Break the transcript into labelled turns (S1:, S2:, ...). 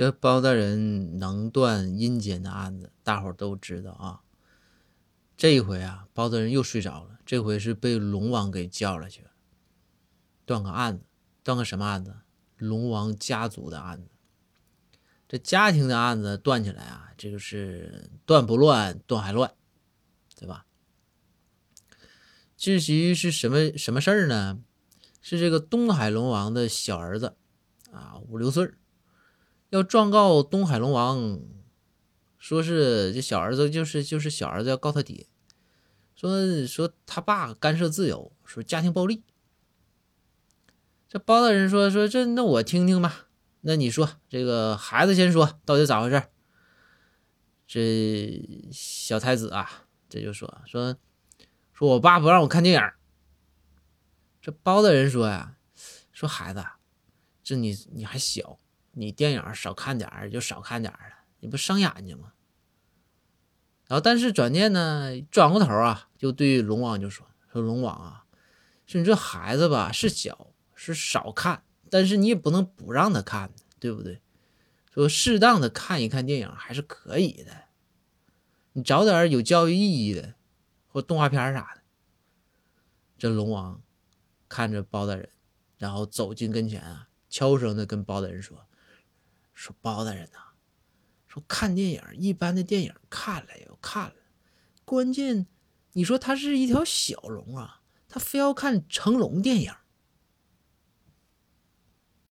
S1: 这包大人能断阴间的案子，大伙都知道啊。这一回啊，包大人又睡着了，这回是被龙王给叫了去，断个案子，断个什么案子？龙王家族的案子。这家庭的案子断起来啊，这个是断不乱，断还乱，对吧？至于是什么什么事儿呢？是这个东海龙王的小儿子啊，五六岁要状告东海龙王，说是这小儿子就是就是小儿子要告他爹，说说他爸干涉自由，说家庭暴力。这包大人说说这那我听听吧，那你说这个孩子先说到底咋回事？这小太子啊，这就说说。说我爸不让我看电影，这包大人说呀，说孩子，这你你还小，你电影少看点儿就少看点儿了，你不伤眼睛吗？然后但是转念呢，转过头啊，就对龙王就说说龙王啊，说你这孩子吧是小是少看，但是你也不能不让他看，对不对？说适当的看一看电影还是可以的，你找点有教育意义的。或动画片啥的，这龙王看着包大人，然后走近跟前啊，悄声的跟包大人说：“说包大人呐，说看电影，一般的电影看了又看了，关键你说他是一条小龙啊，他非要看成龙电影，